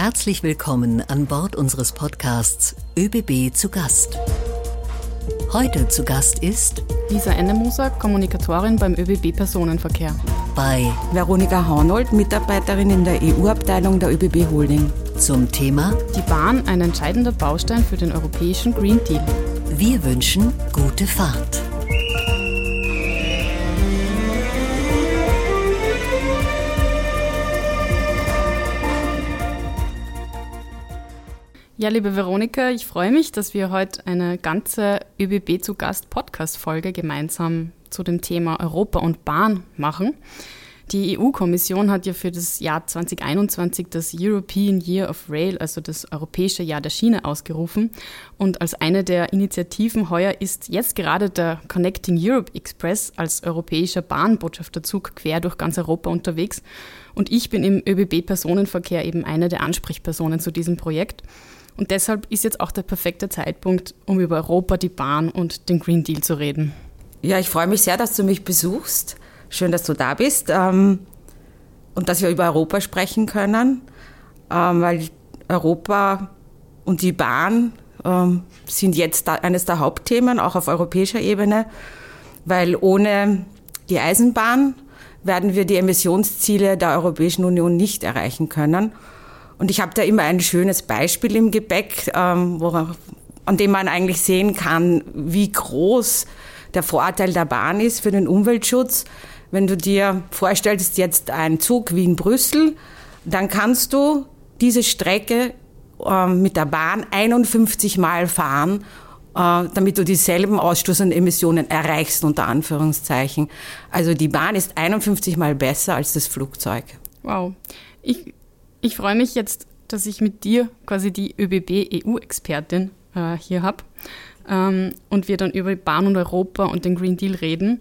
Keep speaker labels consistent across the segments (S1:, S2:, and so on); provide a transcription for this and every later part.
S1: Herzlich willkommen an Bord unseres Podcasts ÖBB zu Gast. Heute zu Gast ist
S2: Lisa Ennemoser, Kommunikatorin beim ÖBB Personenverkehr.
S1: Bei
S3: Veronika Haunold, Mitarbeiterin in der EU-Abteilung der ÖBB Holding.
S1: Zum Thema
S2: Die Bahn ein entscheidender Baustein für den europäischen Green Deal.
S1: Wir wünschen gute Fahrt.
S2: Ja, liebe Veronika, ich freue mich, dass wir heute eine ganze ÖBB zu Gast Podcast-Folge gemeinsam zu dem Thema Europa und Bahn machen. Die EU-Kommission hat ja für das Jahr 2021 das European Year of Rail, also das Europäische Jahr der Schiene, ausgerufen. Und als eine der Initiativen heuer ist jetzt gerade der Connecting Europe Express als europäischer Bahnbotschafterzug quer durch ganz Europa unterwegs. Und ich bin im ÖBB-Personenverkehr eben eine der Ansprechpersonen zu diesem Projekt. Und deshalb ist jetzt auch der perfekte Zeitpunkt, um über Europa, die Bahn und den Green Deal zu reden.
S3: Ja, ich freue mich sehr, dass du mich besuchst. Schön, dass du da bist ähm, und dass wir über Europa sprechen können, ähm, weil Europa und die Bahn ähm, sind jetzt eines der Hauptthemen, auch auf europäischer Ebene, weil ohne die Eisenbahn werden wir die Emissionsziele der Europäischen Union nicht erreichen können. Und ich habe da immer ein schönes Beispiel im Gepäck, ähm, wo, an dem man eigentlich sehen kann, wie groß der Vorteil der Bahn ist für den Umweltschutz. Wenn du dir vorstellst, jetzt ein Zug Wien-Brüssel, dann kannst du diese Strecke äh, mit der Bahn 51 Mal fahren, äh, damit du dieselben Ausstoß- und Emissionen erreichst, unter Anführungszeichen. Also die Bahn ist 51 Mal besser als das Flugzeug.
S2: Wow. Ich ich freue mich jetzt, dass ich mit dir quasi die ÖBB-EU-Expertin äh, hier habe ähm, und wir dann über Bahn und Europa und den Green Deal reden.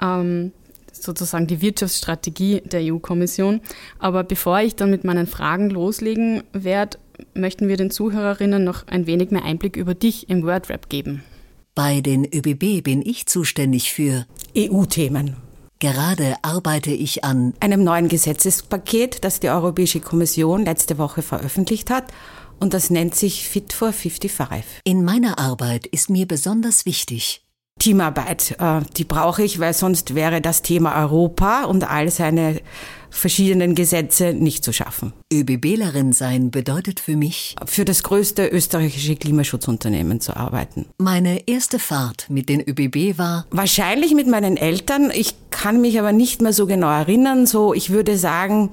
S2: Ähm, sozusagen die Wirtschaftsstrategie der EU-Kommission. Aber bevor ich dann mit meinen Fragen loslegen werde, möchten wir den Zuhörerinnen noch ein wenig mehr Einblick über dich im Wordrap geben.
S1: Bei den ÖBB bin ich zuständig für
S3: EU-Themen.
S1: Gerade arbeite ich an
S3: einem neuen Gesetzespaket, das die Europäische Kommission letzte Woche veröffentlicht hat. Und das nennt sich Fit for 55.
S1: In meiner Arbeit ist mir besonders wichtig,
S3: Teamarbeit, äh, die brauche ich, weil sonst wäre das Thema Europa und all seine verschiedenen Gesetze nicht zu schaffen.
S1: ÖBBlerin sein bedeutet für mich,
S3: Für das größte österreichische Klimaschutzunternehmen zu arbeiten.
S1: meine erste Fahrt mit den ÖBB war
S3: Wahrscheinlich mit meinen Eltern. Ich kann mich aber nicht mehr so genau erinnern. So, ich würde sagen,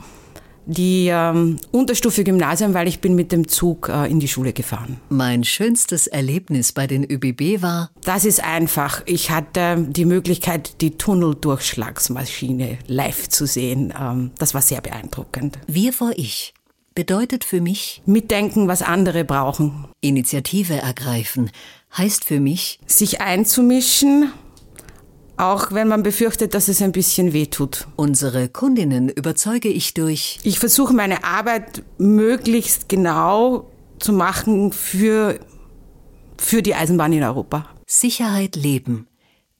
S3: die ähm, Unterstufe Gymnasium, weil ich bin mit dem Zug äh, in die Schule gefahren.
S1: mein schönstes Erlebnis bei den ÖBB war
S3: Das ist einfach. Ich hatte die Möglichkeit, die Tunneldurchschlagsmaschine live zu sehen. Ähm, das war sehr beeindruckend.
S1: Wir vor Ich bedeutet für mich
S3: Mitdenken, was andere brauchen.
S1: Initiative ergreifen, heißt für mich
S3: Sich einzumischen, auch wenn man befürchtet, dass es ein bisschen weh tut.
S1: unsere Kundinnen überzeuge ich durch
S3: Ich versuche meine Arbeit möglichst genau zu machen für, für die Eisenbahn in Europa.
S1: Sicherheit leben,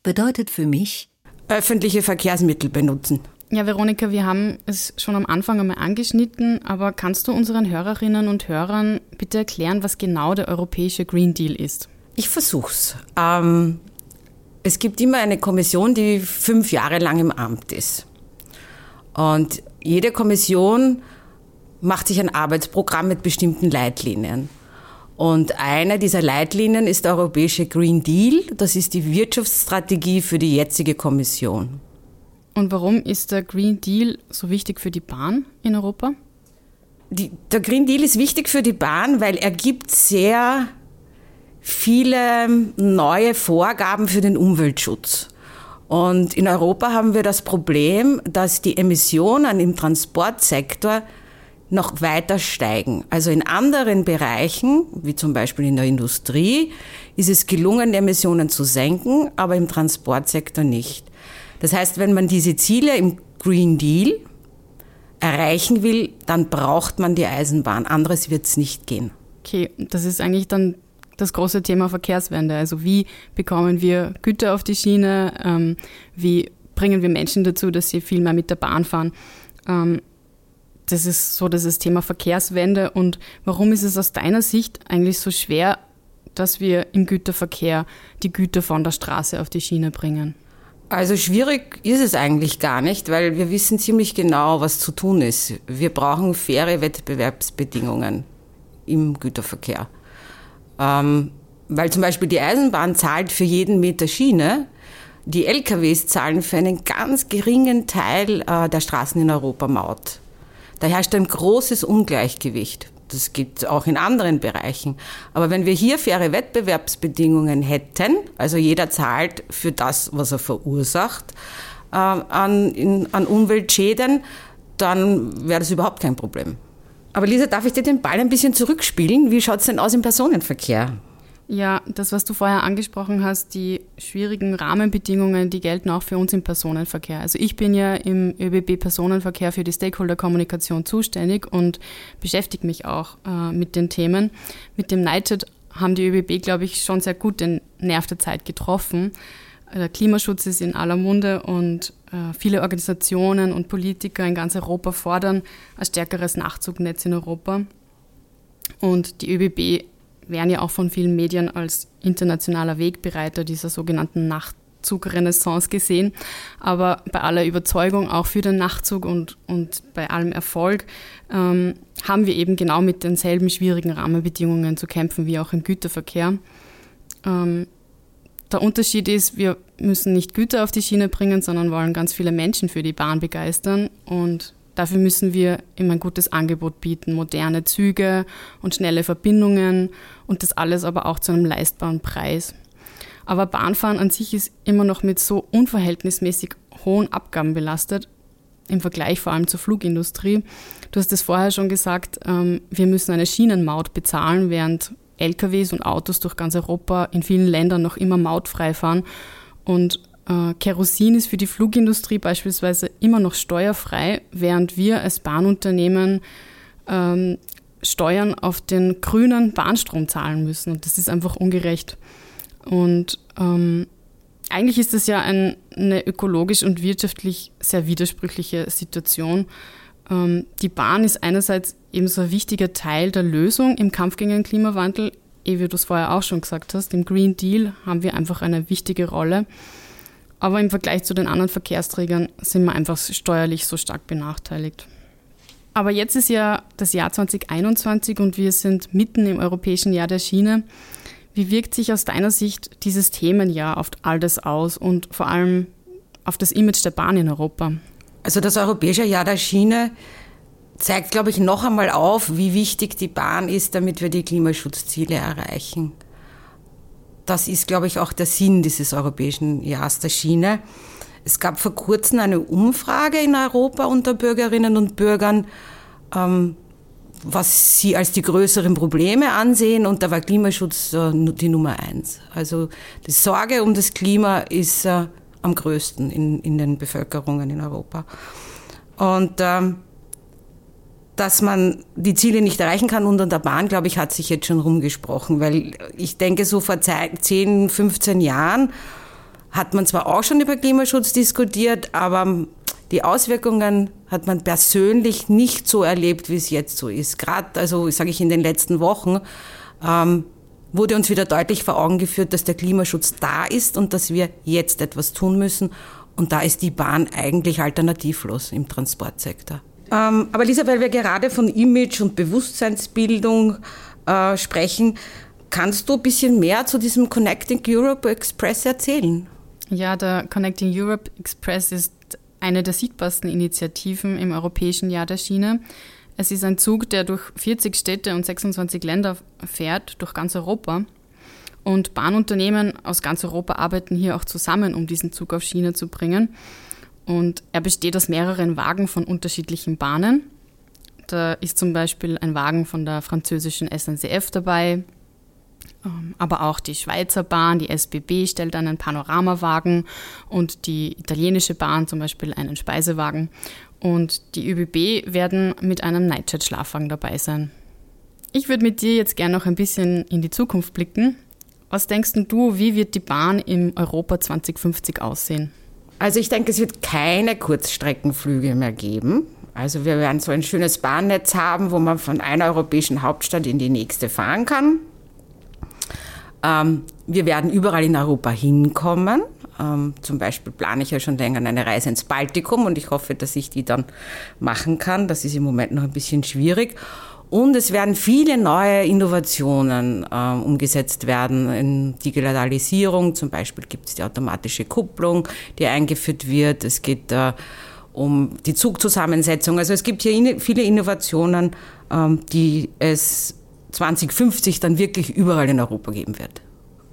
S1: bedeutet für mich
S3: Öffentliche Verkehrsmittel benutzen.
S2: Ja, Veronika, wir haben es schon am Anfang einmal angeschnitten, aber kannst du unseren Hörerinnen und Hörern bitte erklären, was genau der europäische Green Deal ist?
S3: Ich versuch's. Ähm, es gibt immer eine Kommission, die fünf Jahre lang im Amt ist. Und jede Kommission macht sich ein Arbeitsprogramm mit bestimmten Leitlinien. Und eine dieser Leitlinien ist der europäische Green Deal. Das ist die Wirtschaftsstrategie für die jetzige Kommission.
S2: Und warum ist der Green Deal so wichtig für die Bahn in Europa?
S3: Die, der Green Deal ist wichtig für die Bahn, weil er gibt sehr viele neue Vorgaben für den Umweltschutz. Und in Europa haben wir das Problem, dass die Emissionen im Transportsektor noch weiter steigen. Also in anderen Bereichen, wie zum Beispiel in der Industrie, ist es gelungen, die Emissionen zu senken, aber im Transportsektor nicht. Das heißt, wenn man diese Ziele im Green Deal erreichen will, dann braucht man die Eisenbahn. Anderes wird es nicht gehen.
S2: Okay, das ist eigentlich dann das große Thema Verkehrswende. Also wie bekommen wir Güter auf die Schiene? Ähm, wie bringen wir Menschen dazu, dass sie viel mehr mit der Bahn fahren? Ähm, das ist so das Thema Verkehrswende. Und warum ist es aus deiner Sicht eigentlich so schwer, dass wir im Güterverkehr die Güter von der Straße auf die Schiene bringen?
S3: Also schwierig ist es eigentlich gar nicht, weil wir wissen ziemlich genau, was zu tun ist. Wir brauchen faire Wettbewerbsbedingungen im Güterverkehr. Ähm, weil zum Beispiel die Eisenbahn zahlt für jeden Meter Schiene, die LKWs zahlen für einen ganz geringen Teil äh, der Straßen in Europa Maut. Da herrscht ein großes Ungleichgewicht. Das gibt auch in anderen Bereichen. Aber wenn wir hier faire Wettbewerbsbedingungen hätten, also jeder zahlt für das, was er verursacht äh, an, in, an Umweltschäden, dann wäre das überhaupt kein Problem. Aber Lisa, darf ich dir den Ball ein bisschen zurückspielen? Wie schaut es denn aus im Personenverkehr?
S2: Ja, das, was du vorher angesprochen hast, die schwierigen Rahmenbedingungen, die gelten auch für uns im Personenverkehr. Also ich bin ja im ÖBB Personenverkehr für die Stakeholder-Kommunikation zuständig und beschäftige mich auch äh, mit den Themen. Mit dem NITED haben die ÖBB, glaube ich, schon sehr gut den Nerv der Zeit getroffen. Der Klimaschutz ist in aller Munde und äh, viele Organisationen und Politiker in ganz Europa fordern ein stärkeres Nachzugnetz in Europa. Und die ÖBB werden ja auch von vielen Medien als internationaler Wegbereiter dieser sogenannten Nachtzugrenaissance gesehen. Aber bei aller Überzeugung auch für den Nachtzug und, und bei allem Erfolg ähm, haben wir eben genau mit denselben schwierigen Rahmenbedingungen zu kämpfen wie auch im Güterverkehr. Ähm, der Unterschied ist, wir müssen nicht Güter auf die Schiene bringen, sondern wollen ganz viele Menschen für die Bahn begeistern. Und Dafür müssen wir immer ein gutes Angebot bieten, moderne Züge und schnelle Verbindungen und das alles aber auch zu einem leistbaren Preis. Aber Bahnfahren an sich ist immer noch mit so unverhältnismäßig hohen Abgaben belastet, im Vergleich vor allem zur Flugindustrie. Du hast es vorher schon gesagt, ähm, wir müssen eine Schienenmaut bezahlen, während LKWs und Autos durch ganz Europa in vielen Ländern noch immer mautfrei fahren. Und äh, Kerosin ist für die Flugindustrie beispielsweise immer noch steuerfrei, während wir als Bahnunternehmen ähm, Steuern auf den grünen Bahnstrom zahlen müssen. Und das ist einfach ungerecht. Und ähm, eigentlich ist das ja ein, eine ökologisch und wirtschaftlich sehr widersprüchliche Situation. Ähm, die Bahn ist einerseits eben so ein wichtiger Teil der Lösung im Kampf gegen den Klimawandel. Eh, wie du es vorher auch schon gesagt hast, im Green Deal haben wir einfach eine wichtige Rolle. Aber im Vergleich zu den anderen Verkehrsträgern sind wir einfach steuerlich so stark benachteiligt. Aber jetzt ist ja das Jahr 2021 und wir sind mitten im europäischen Jahr der Schiene. Wie wirkt sich aus deiner Sicht dieses Themenjahr auf all das aus und vor allem auf das Image der Bahn in Europa?
S3: Also das europäische Jahr der Schiene zeigt, glaube ich, noch einmal auf, wie wichtig die Bahn ist, damit wir die Klimaschutzziele erreichen das ist, glaube ich, auch der Sinn dieses Europäischen Jahres der Schiene. Es gab vor kurzem eine Umfrage in Europa unter Bürgerinnen und Bürgern, ähm, was sie als die größeren Probleme ansehen und da war Klimaschutz äh, die Nummer eins. Also die Sorge um das Klima ist äh, am größten in, in den Bevölkerungen in Europa. Und ähm, dass man die Ziele nicht erreichen kann unter der Bahn, glaube ich, hat sich jetzt schon rumgesprochen, weil ich denke, so vor 10, 15 Jahren hat man zwar auch schon über Klimaschutz diskutiert, aber die Auswirkungen hat man persönlich nicht so erlebt, wie es jetzt so ist. Gerade, also sage ich in den letzten Wochen, ähm, wurde uns wieder deutlich vor Augen geführt, dass der Klimaschutz da ist und dass wir jetzt etwas tun müssen. Und da ist die Bahn eigentlich alternativlos im Transportsektor. Ähm, aber Lisa, weil wir gerade von Image und Bewusstseinsbildung äh, sprechen, kannst du ein bisschen mehr zu diesem Connecting Europe Express erzählen?
S2: Ja, der Connecting Europe Express ist eine der sichtbarsten Initiativen im Europäischen Jahr der Schiene. Es ist ein Zug, der durch 40 Städte und 26 Länder fährt, durch ganz Europa. Und Bahnunternehmen aus ganz Europa arbeiten hier auch zusammen, um diesen Zug auf Schiene zu bringen. Und er besteht aus mehreren Wagen von unterschiedlichen Bahnen. Da ist zum Beispiel ein Wagen von der französischen SNCF dabei, ähm, aber auch die Schweizer Bahn, die SBB stellt einen Panoramawagen und die italienische Bahn zum Beispiel einen Speisewagen. Und die ÖBB werden mit einem Nightjet-Schlafwagen dabei sein. Ich würde mit dir jetzt gerne noch ein bisschen in die Zukunft blicken. Was denkst du, wie wird die Bahn im Europa 2050 aussehen?
S3: Also ich denke, es wird keine Kurzstreckenflüge mehr geben. Also wir werden so ein schönes Bahnnetz haben, wo man von einer europäischen Hauptstadt in die nächste fahren kann. Ähm, wir werden überall in Europa hinkommen. Ähm, zum Beispiel plane ich ja schon länger eine Reise ins Baltikum und ich hoffe, dass ich die dann machen kann. Das ist im Moment noch ein bisschen schwierig. Und es werden viele neue Innovationen äh, umgesetzt werden in Digitalisierung. Zum Beispiel gibt es die automatische Kupplung, die eingeführt wird. Es geht äh, um die Zugzusammensetzung. Also es gibt hier viele Innovationen, ähm, die es 2050 dann wirklich überall in Europa geben wird.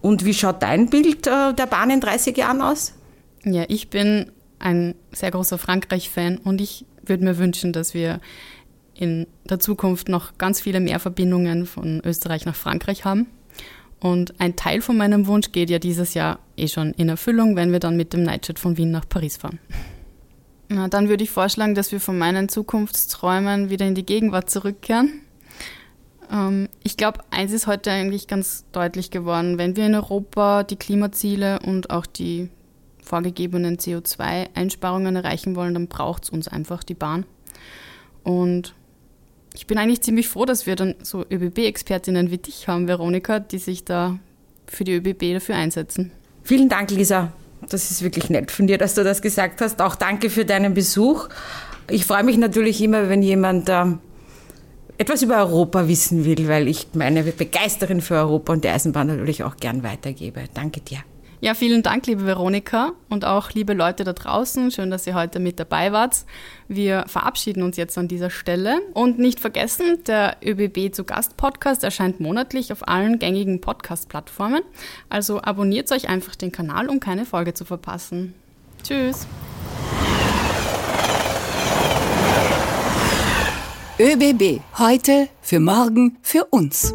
S3: Und wie schaut dein Bild äh, der Bahn in 30 Jahren aus?
S2: Ja, ich bin ein sehr großer Frankreich-Fan und ich würde mir wünschen, dass wir in der Zukunft noch ganz viele mehr Verbindungen von Österreich nach Frankreich haben. Und ein Teil von meinem Wunsch geht ja dieses Jahr eh schon in Erfüllung, wenn wir dann mit dem Nightjet von Wien nach Paris fahren. Na, dann würde ich vorschlagen, dass wir von meinen Zukunftsträumen wieder in die Gegenwart zurückkehren. Ähm, ich glaube, eins ist heute eigentlich ganz deutlich geworden. Wenn wir in Europa die Klimaziele und auch die vorgegebenen CO2-Einsparungen erreichen wollen, dann braucht es uns einfach die Bahn. Und ich bin eigentlich ziemlich froh, dass wir dann so ÖBB-Expertinnen wie dich haben, Veronika, die sich da für die ÖBB dafür einsetzen.
S3: Vielen Dank, Lisa. Das ist wirklich nett von dir, dass du das gesagt hast. Auch danke für deinen Besuch. Ich freue mich natürlich immer, wenn jemand äh, etwas über Europa wissen will, weil ich meine Begeisterin für Europa und die Eisenbahn natürlich auch gern weitergebe. Danke dir.
S2: Ja, vielen Dank, liebe Veronika und auch liebe Leute da draußen. Schön, dass ihr heute mit dabei wart. Wir verabschieden uns jetzt an dieser Stelle. Und nicht vergessen, der ÖBB zu Gast Podcast erscheint monatlich auf allen gängigen Podcast-Plattformen. Also abonniert euch einfach den Kanal, um keine Folge zu verpassen. Tschüss.
S1: ÖBB, heute, für morgen, für uns.